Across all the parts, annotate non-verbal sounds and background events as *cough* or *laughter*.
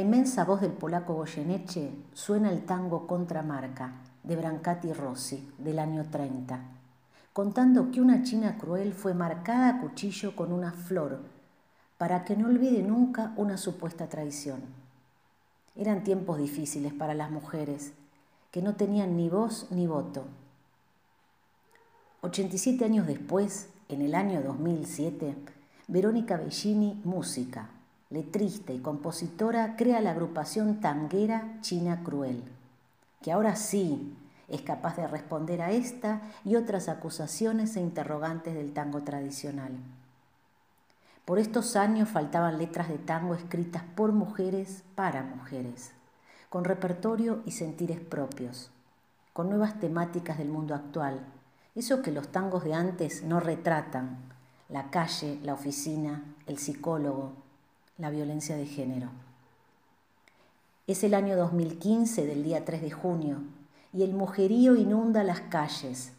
inmensa voz del polaco Goyeneche suena el tango Contramarca de Brancati Rossi del año 30, contando que una china cruel fue marcada a cuchillo con una flor para que no olvide nunca una supuesta traición. Eran tiempos difíciles para las mujeres, que no tenían ni voz ni voto. 87 años después, en el año 2007, Verónica Bellini, música, letrista y compositora, crea la agrupación tanguera China Cruel, que ahora sí es capaz de responder a esta y otras acusaciones e interrogantes del tango tradicional. Por estos años faltaban letras de tango escritas por mujeres para mujeres, con repertorio y sentires propios, con nuevas temáticas del mundo actual, eso que los tangos de antes no retratan, la calle, la oficina, el psicólogo, la violencia de género. Es el año 2015 del día 3 de junio y el mujerío inunda las calles.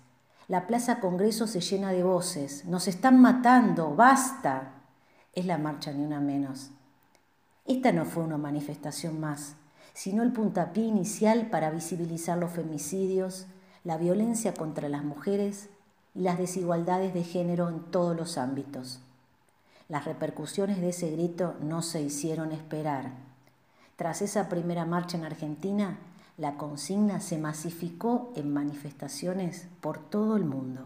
La Plaza Congreso se llena de voces. Nos están matando, basta es la marcha ni una menos. Esta no fue una manifestación más, sino el puntapié inicial para visibilizar los femicidios, la violencia contra las mujeres y las desigualdades de género en todos los ámbitos. Las repercusiones de ese grito no se hicieron esperar. Tras esa primera marcha en Argentina, la consigna se masificó en manifestaciones por todo el mundo.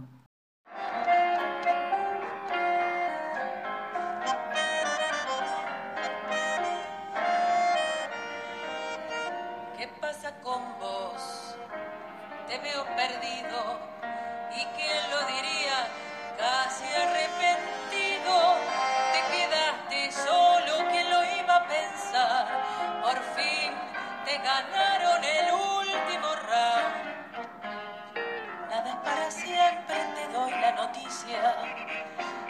distancia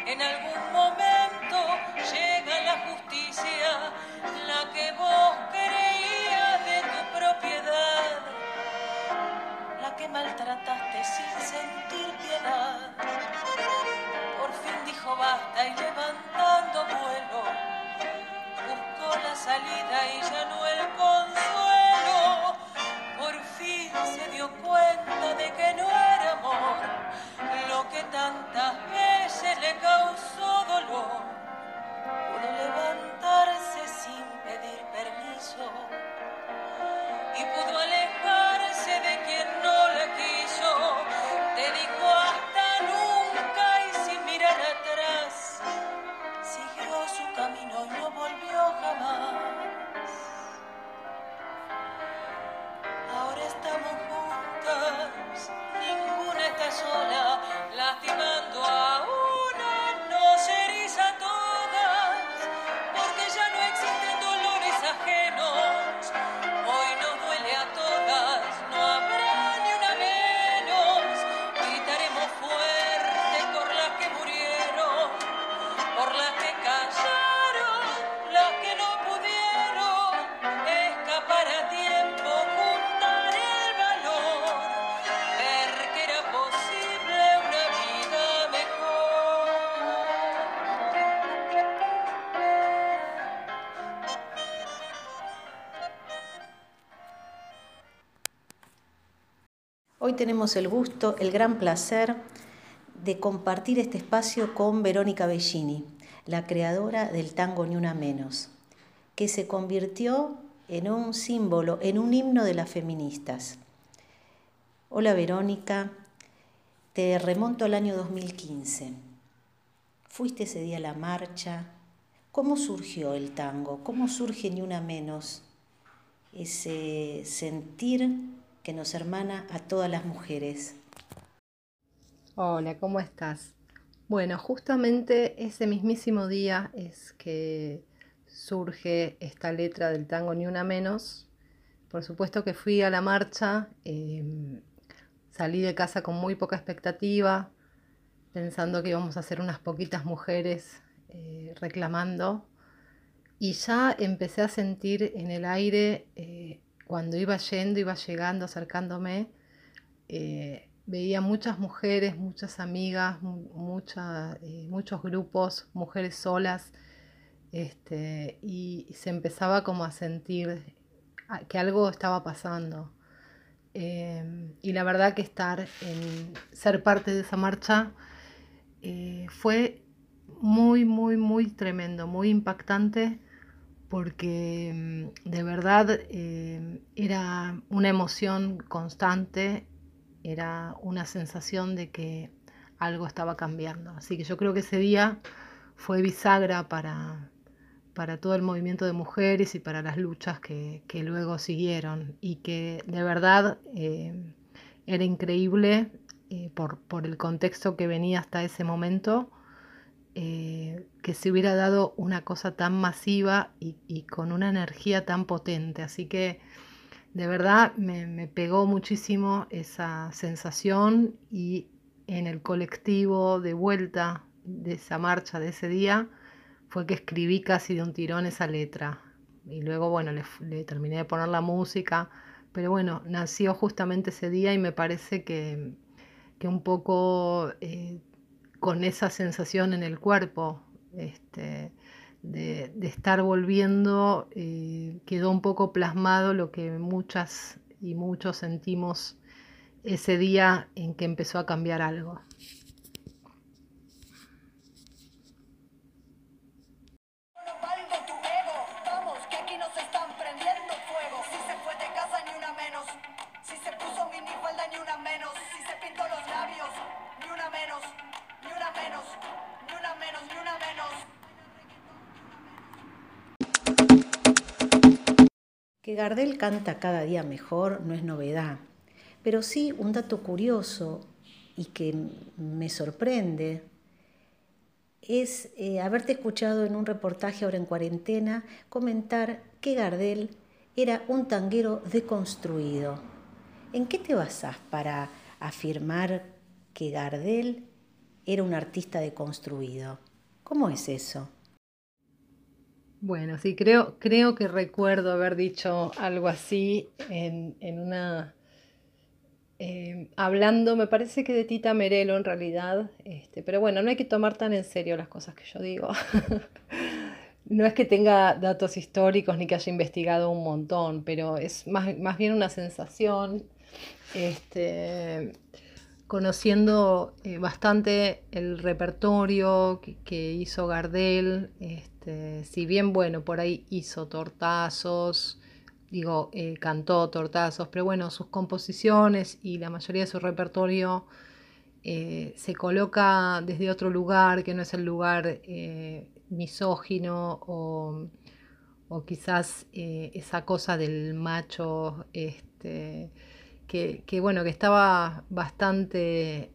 en algún momento. que tantas veces le causó dolor, pudo levantarse sin pedir permiso. Hoy tenemos el gusto, el gran placer de compartir este espacio con Verónica Bellini, la creadora del tango Ni Una Menos, que se convirtió en un símbolo, en un himno de las feministas. Hola Verónica, te remonto al año 2015. Fuiste ese día a la marcha. ¿Cómo surgió el tango? ¿Cómo surge Ni Una Menos? Ese sentir que nos hermana a todas las mujeres. Hola, ¿cómo estás? Bueno, justamente ese mismísimo día es que surge esta letra del tango Ni Una Menos. Por supuesto que fui a la marcha, em, salí de casa con muy poca expectativa, pensando que íbamos a ser unas poquitas mujeres eh, reclamando, y ya empecé a sentir en el aire eh, cuando iba yendo, iba llegando, acercándome, eh, veía muchas mujeres, muchas amigas, eh, muchos grupos, mujeres solas, este, y se empezaba como a sentir que algo estaba pasando. Em, y la verdad que estar en ser parte de esa marcha eh, fue muy, muy, muy tremendo, muy impactante, porque em, de verdad em, era una emoción constante, era una sensación de que algo estaba cambiando. Así que yo creo que ese día fue bisagra para, para todo el movimiento de mujeres y para las luchas que, luego siguieron y que de verdad eh, era increíble eh, por, el contexto que venía hasta ese momento, eh, que se hubiera dado una cosa tan masiva y, con una energía tan potente. Así que de verdad me, pegó muchísimo esa sensación y en el colectivo de vuelta de esa marcha de ese día, fue que escribí casi de un tirón esa letra. Y luego, bueno, le, terminé de poner la música. Pero bueno, nació justamente ese día y me parece que, un poco eh, con esa sensación en el cuerpo, este, de, estar volviendo, eh, quedó un poco plasmado lo que muchas y muchos sentimos ese día en que empezó a cambiar algo. Gardel canta cada día mejor no es novedad, pero sí un dato curioso y que me sorprende es eh, haberte escuchado en un reportaje ahora en cuarentena comentar que Gardel era un tanguero deconstruido. ¿En qué te basás para afirmar que Gardel era un artista deconstruido? ¿Cómo es eso? Bueno, sí, creo, creo que recuerdo haber dicho algo así en, una... Eh, hablando, me parece que de Tita Merelo en realidad, este, pero bueno, no hay que tomar tan en serio las cosas que yo digo. *laughs* no es que tenga datos históricos ni que haya investigado un montón, pero es más, más bien una sensación. Este, conociendo eh, bastante el repertorio que, hizo Gardel, este, si bien, bueno, por ahí hizo tortazos, digo, eh, cantó tortazos, pero bueno, sus composiciones y la mayoría de su repertorio eh, se coloca desde otro lugar, que no es el lugar misógino o, o quizás esa cosa del macho, este, que, bueno, que estaba bastante,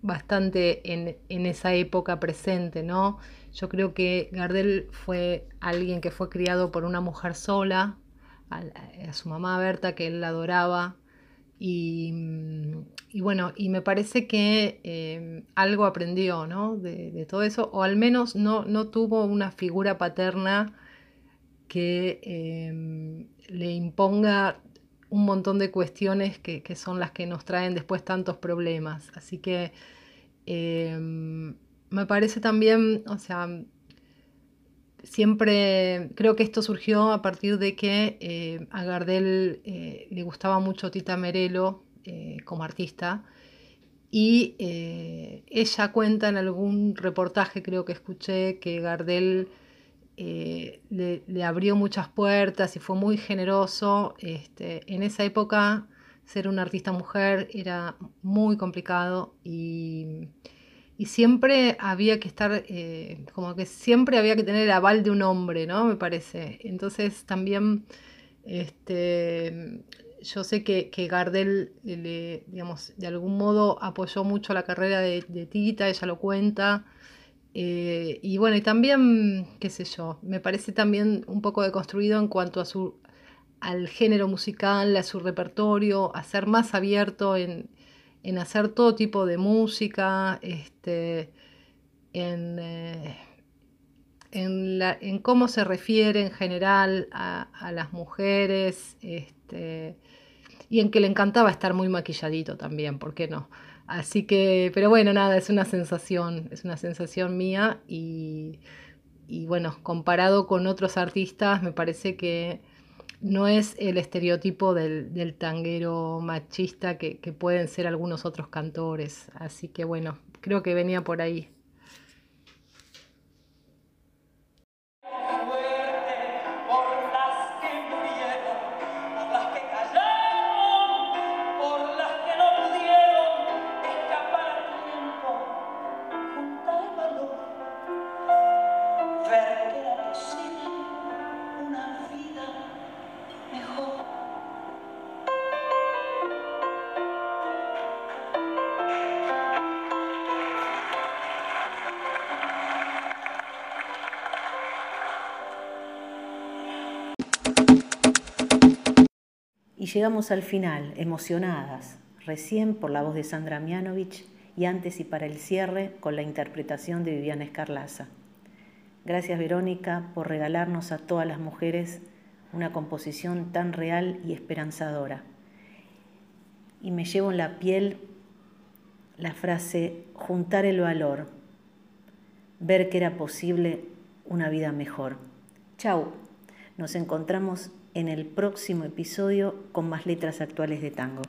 bastante en, esa época presente, ¿no? Yo creo que Gardel fue alguien que fue criado por una mujer sola, a, su mamá Berta, que él la adoraba, y, bueno, y me parece que eh, algo aprendió, ¿no? De, todo eso, o al menos no, no tuvo una figura paterna que eh, le imponga un montón de cuestiones que, son las que nos traen después tantos problemas. Así que em, me parece también, o sea, siempre creo que esto surgió a partir de que eh, a Gardel eh, le gustaba mucho Tita Merelo eh, como artista. Y ella cuenta en algún reportaje, creo que escuché, que Gardel eh, le, abrió muchas puertas y fue muy generoso. Este, en esa época ser una artista mujer era muy complicado y, siempre había que estar, eh, como que siempre había que tener el aval de un hombre, ¿no? Me parece. Entonces también, este, yo sé que, Gardel, digamos, de algún modo apoyó mucho la carrera de, de Tita, ella lo cuenta. Eh, y bueno, y también, qué sé yo, me parece también un poco deconstruido en cuanto a su, al género musical, a su repertorio, a ser más abierto en, hacer todo tipo de música, este, en, eh, en, cómo se refiere en general a, las mujeres, este, y en que le encantaba estar muy maquilladito también, ¿por qué no? Así que, pero bueno, nada, es una sensación, es una sensación mía y y bueno, comparado con otros artistas, me parece que no es el estereotipo del, tanguero machista que, que pueden ser algunos otros cantores. Así que bueno, creo que venía por ahí. Llegamos al final, emocionadas, recién por la voz de Sandra Mianovich y antes y para el cierre con la interpretación de Viviana Escarlaza. Gracias Verónica por regalarnos a todas las mujeres una composición tan real y esperanzadora. Y me llevo en la piel la frase juntar el valor, ver que era posible una vida mejor. Chau, nos encontramos en el próximo episodio con más letras actuales de tango.